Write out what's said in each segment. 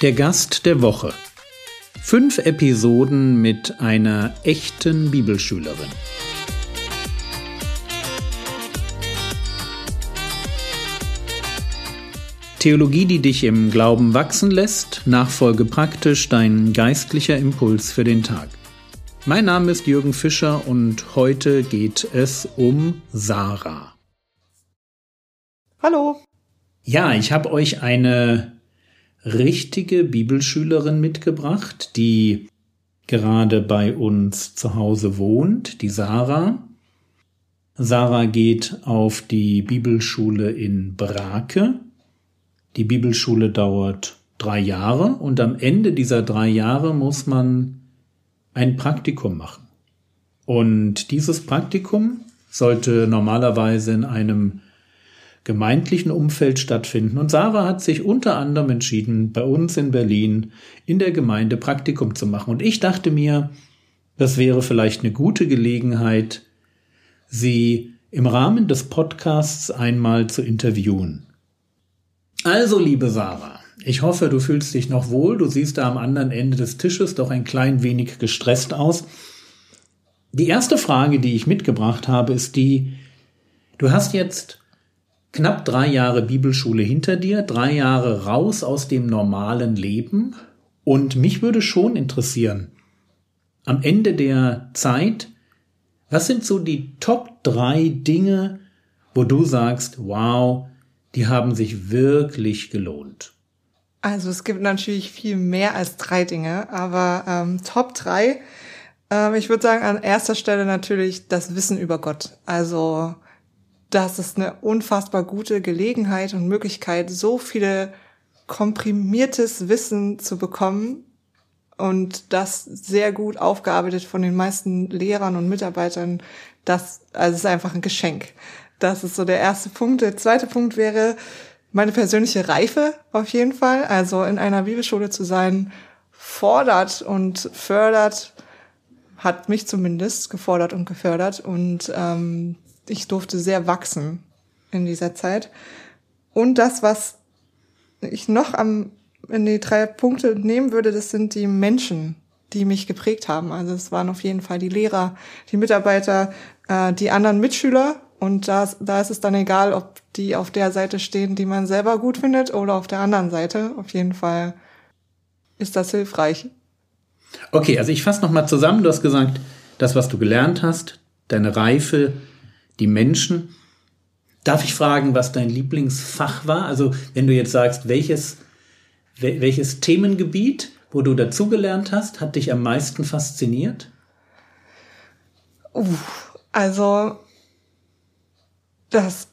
Der Gast der Woche. Fünf Episoden mit einer echten Bibelschülerin. Theologie, die dich im Glauben wachsen lässt, nachfolge praktisch dein geistlicher Impuls für den Tag. Mein Name ist Jürgen Fischer und heute geht es um Sarah. Hallo. Ja, ich habe euch eine richtige Bibelschülerin mitgebracht, die gerade bei uns zu Hause wohnt, die Sarah. Sarah geht auf die Bibelschule in Brake die Bibelschule dauert drei Jahre und am Ende dieser drei Jahre muss man ein Praktikum machen. Und dieses Praktikum sollte normalerweise in einem gemeindlichen Umfeld stattfinden. Und Sarah hat sich unter anderem entschieden, bei uns in Berlin in der Gemeinde Praktikum zu machen. Und ich dachte mir, das wäre vielleicht eine gute Gelegenheit, sie im Rahmen des Podcasts einmal zu interviewen. Also, liebe Sarah, ich hoffe, du fühlst dich noch wohl. Du siehst da am anderen Ende des Tisches doch ein klein wenig gestresst aus. Die erste Frage, die ich mitgebracht habe, ist die, du hast jetzt knapp drei Jahre Bibelschule hinter dir, drei Jahre raus aus dem normalen Leben. Und mich würde schon interessieren, am Ende der Zeit, was sind so die Top drei Dinge, wo du sagst, wow, die haben sich wirklich gelohnt. Also es gibt natürlich viel mehr als drei Dinge, aber ähm, Top drei. Ähm, ich würde sagen, an erster Stelle natürlich das Wissen über Gott. Also das ist eine unfassbar gute Gelegenheit und Möglichkeit, so viele komprimiertes Wissen zu bekommen und das sehr gut aufgearbeitet von den meisten Lehrern und Mitarbeitern. Das also ist einfach ein Geschenk. Das ist so der erste Punkt. Der zweite Punkt wäre meine persönliche Reife auf jeden Fall. Also in einer Bibelschule zu sein, fordert und fördert, hat mich zumindest gefordert und gefördert. Und ähm, ich durfte sehr wachsen in dieser Zeit. Und das, was ich noch am, in die drei Punkte nehmen würde, das sind die Menschen, die mich geprägt haben. Also es waren auf jeden Fall die Lehrer, die Mitarbeiter, äh, die anderen Mitschüler und da, da ist es dann egal, ob die auf der Seite stehen, die man selber gut findet, oder auf der anderen Seite. Auf jeden Fall ist das hilfreich. Okay, also ich fasse nochmal zusammen. Du hast gesagt, das, was du gelernt hast, deine Reife, die Menschen. Darf ich fragen, was dein Lieblingsfach war? Also wenn du jetzt sagst, welches, welches Themengebiet, wo du dazugelernt hast, hat dich am meisten fasziniert? Uh, also das,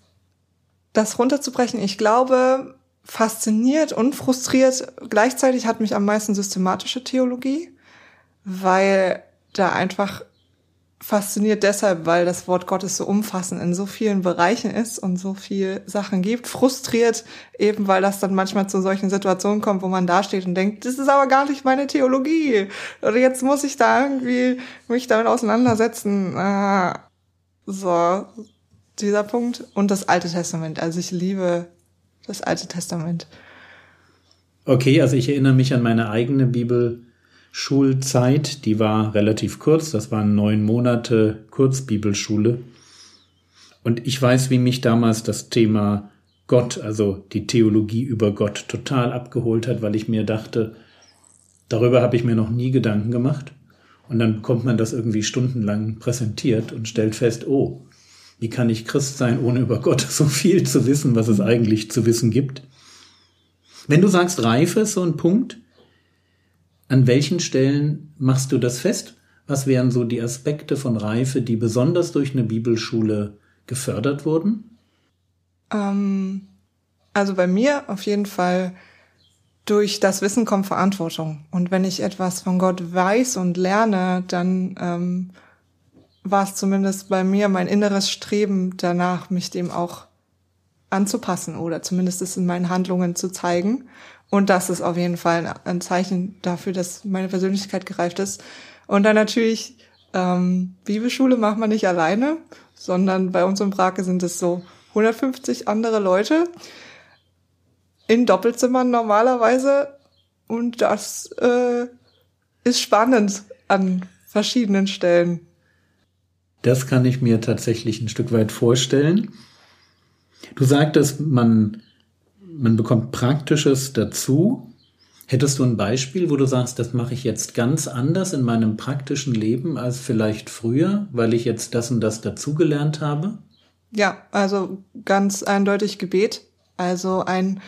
das runterzubrechen, ich glaube, fasziniert und frustriert gleichzeitig hat mich am meisten systematische Theologie, weil da einfach fasziniert deshalb, weil das Wort Gottes so umfassend in so vielen Bereichen ist und so viel Sachen gibt. Frustriert eben, weil das dann manchmal zu solchen Situationen kommt, wo man dasteht und denkt, das ist aber gar nicht meine Theologie. Oder jetzt muss ich da irgendwie mich damit auseinandersetzen. Ah, so, dieser Punkt und das Alte Testament. Also ich liebe das Alte Testament. Okay, also ich erinnere mich an meine eigene Bibelschulzeit. Die war relativ kurz. Das waren neun Monate Kurzbibelschule. Und ich weiß, wie mich damals das Thema Gott, also die Theologie über Gott, total abgeholt hat, weil ich mir dachte, darüber habe ich mir noch nie Gedanken gemacht. Und dann bekommt man das irgendwie stundenlang präsentiert und stellt fest, oh, wie kann ich Christ sein, ohne über Gott so viel zu wissen, was es eigentlich zu wissen gibt? Wenn du sagst, Reife ist so ein Punkt, an welchen Stellen machst du das fest? Was wären so die Aspekte von Reife, die besonders durch eine Bibelschule gefördert wurden? Ähm, also bei mir auf jeden Fall durch das Wissen kommt Verantwortung. Und wenn ich etwas von Gott weiß und lerne, dann ähm, war es zumindest bei mir mein inneres Streben danach, mich dem auch anzupassen oder zumindest es in meinen Handlungen zu zeigen. Und das ist auf jeden Fall ein Zeichen dafür, dass meine Persönlichkeit gereift ist. Und dann natürlich, ähm, Bibelschule macht man nicht alleine, sondern bei uns in Brake sind es so 150 andere Leute in Doppelzimmern normalerweise Und das äh, ist spannend an verschiedenen Stellen. Das kann ich mir tatsächlich ein Stück weit vorstellen. Du sagtest, man, man bekommt Praktisches dazu. Hättest du ein Beispiel, wo du sagst, das mache ich jetzt ganz anders in meinem praktischen Leben als vielleicht früher, weil ich jetzt das und das dazugelernt habe? Ja, also ganz eindeutig Gebet. Also ein,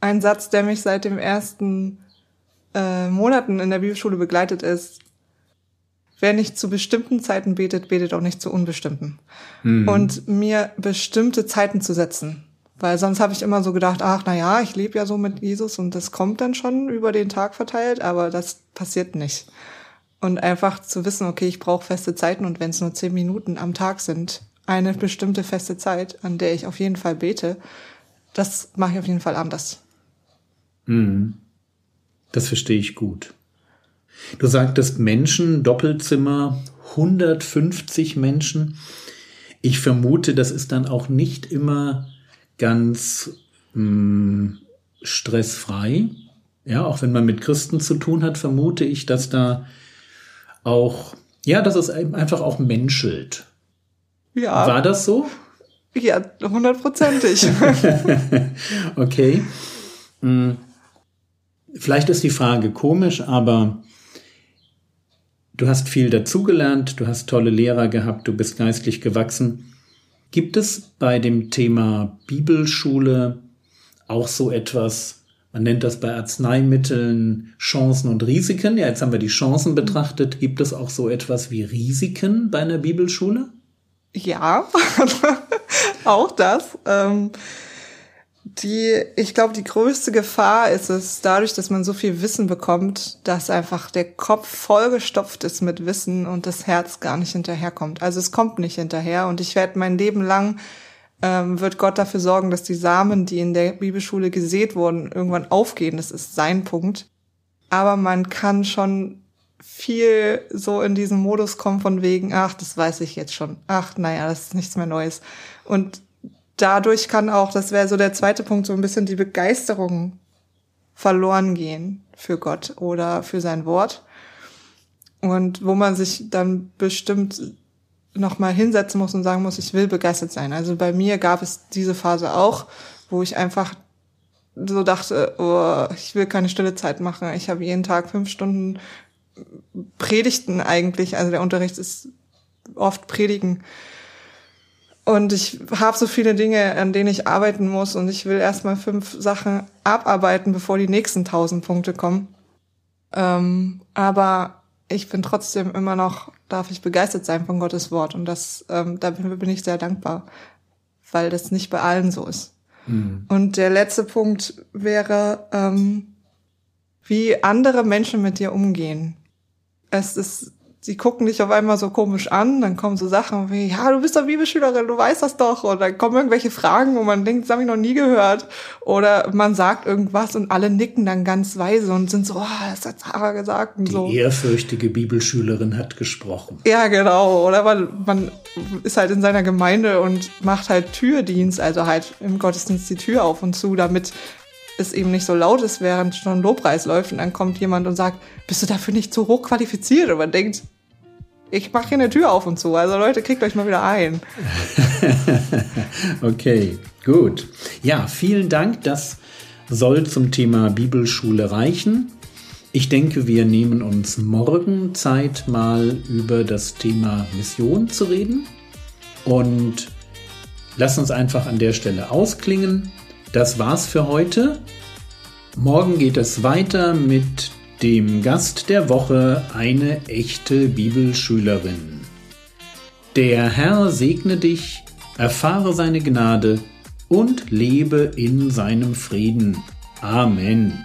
ein Satz, der mich seit den ersten äh, Monaten in der Bibelschule begleitet ist. Wer nicht zu bestimmten Zeiten betet, betet auch nicht zu unbestimmten. Mhm. Und mir bestimmte Zeiten zu setzen. Weil sonst habe ich immer so gedacht, ach na ja, ich lebe ja so mit Jesus und das kommt dann schon über den Tag verteilt, aber das passiert nicht. Und einfach zu wissen, okay, ich brauche feste Zeiten und wenn es nur zehn Minuten am Tag sind, eine bestimmte feste Zeit, an der ich auf jeden Fall bete, das mache ich auf jeden Fall anders. Mhm. Das verstehe ich gut. Du sagtest Menschen, Doppelzimmer, 150 Menschen. Ich vermute, das ist dann auch nicht immer ganz mh, hm, stressfrei. Ja, auch wenn man mit Christen zu tun hat, vermute ich, dass da auch, ja, dass es einfach auch menschelt. Ja. War das so? Ja, hundertprozentig. okay. Hm. Vielleicht ist die Frage komisch, aber du hast viel dazugelernt, du hast tolle Lehrer gehabt, du bist geistlich gewachsen. Gibt es bei dem Thema Bibelschule auch so etwas, man nennt das bei Arzneimitteln Chancen und Risiken? Ja, jetzt haben wir die Chancen betrachtet. Gibt es auch so etwas wie Risiken bei einer Bibelschule? Ja, auch das. Ähm die, ich glaube, die größte Gefahr ist es, dadurch, dass man so viel Wissen bekommt, dass einfach der Kopf vollgestopft ist mit Wissen und das Herz gar nicht hinterherkommt. Also es kommt nicht hinterher und ich werde mein Leben lang ähm, wird Gott dafür sorgen, dass die Samen, die in der Bibelschule gesät wurden, irgendwann aufgehen. Das ist sein Punkt. Aber man kann schon viel so in diesen Modus kommen von wegen, ach, das weiß ich jetzt schon. Ach, naja, das ist nichts mehr Neues. Und dadurch kann auch, das wäre so der zweite Punkt, so ein bisschen die Begeisterung verloren gehen für Gott oder für sein Wort. Und wo man sich dann bestimmt nochmal hinsetzen muss und sagen muss, ich will begeistert sein. Also bei mir gab es diese Phase auch, wo ich einfach so dachte, oh, ich will keine stille Zeit machen. Ich habe jeden Tag fünf Stunden Predigten eigentlich. Also der Unterricht ist oft Predigen. Und ich habe so viele Dinge, an denen ich arbeiten muss und ich will erstmal fünf Sachen abarbeiten, bevor die nächsten tausend Punkte kommen. Ähm, aber ich bin trotzdem immer noch, darf ich begeistert sein von Gottes Wort und das, ähm, da bin ich sehr dankbar, weil das nicht bei allen so ist. Mhm. Und der letzte Punkt wäre, ähm, wie andere Menschen mit dir umgehen. Es ist sie gucken dich auf einmal so komisch an, dann kommen so Sachen wie, ja, du bist doch Bibelschülerin, du weißt das doch. Und dann kommen irgendwelche Fragen, wo man denkt, das habe ich noch nie gehört. Oder man sagt irgendwas und alle nicken dann ganz weise und sind so, oh, das hat Sarah gesagt. Und Die so. ehrfürchtige Bibelschülerin hat gesprochen. Ja, genau. Oder man, man ist halt in seiner Gemeinde und macht halt Türdienst, also halt im Gottesdienst die Tür auf und zu, damit es eben nicht so laut ist, während schon Lobpreis läuft und dann kommt jemand und sagt, bist du dafür nicht zu hoch qualifiziert? Und man denkt, ich mache hier eine Tür auf und zu. Also Leute, kriegt euch mal wieder ein. okay, gut. Ja, vielen Dank. Das soll zum Thema Bibelschule reichen. Ich denke, wir nehmen uns morgen Zeit, mal über das Thema Mission zu reden. Und lass uns einfach an der Stelle ausklingen. Das war's für heute. Morgen geht es weiter mit dem Gast der Woche eine echte Bibelschülerin. Der Herr segne dich, erfahre seine Gnade und lebe in seinem Frieden. Amen.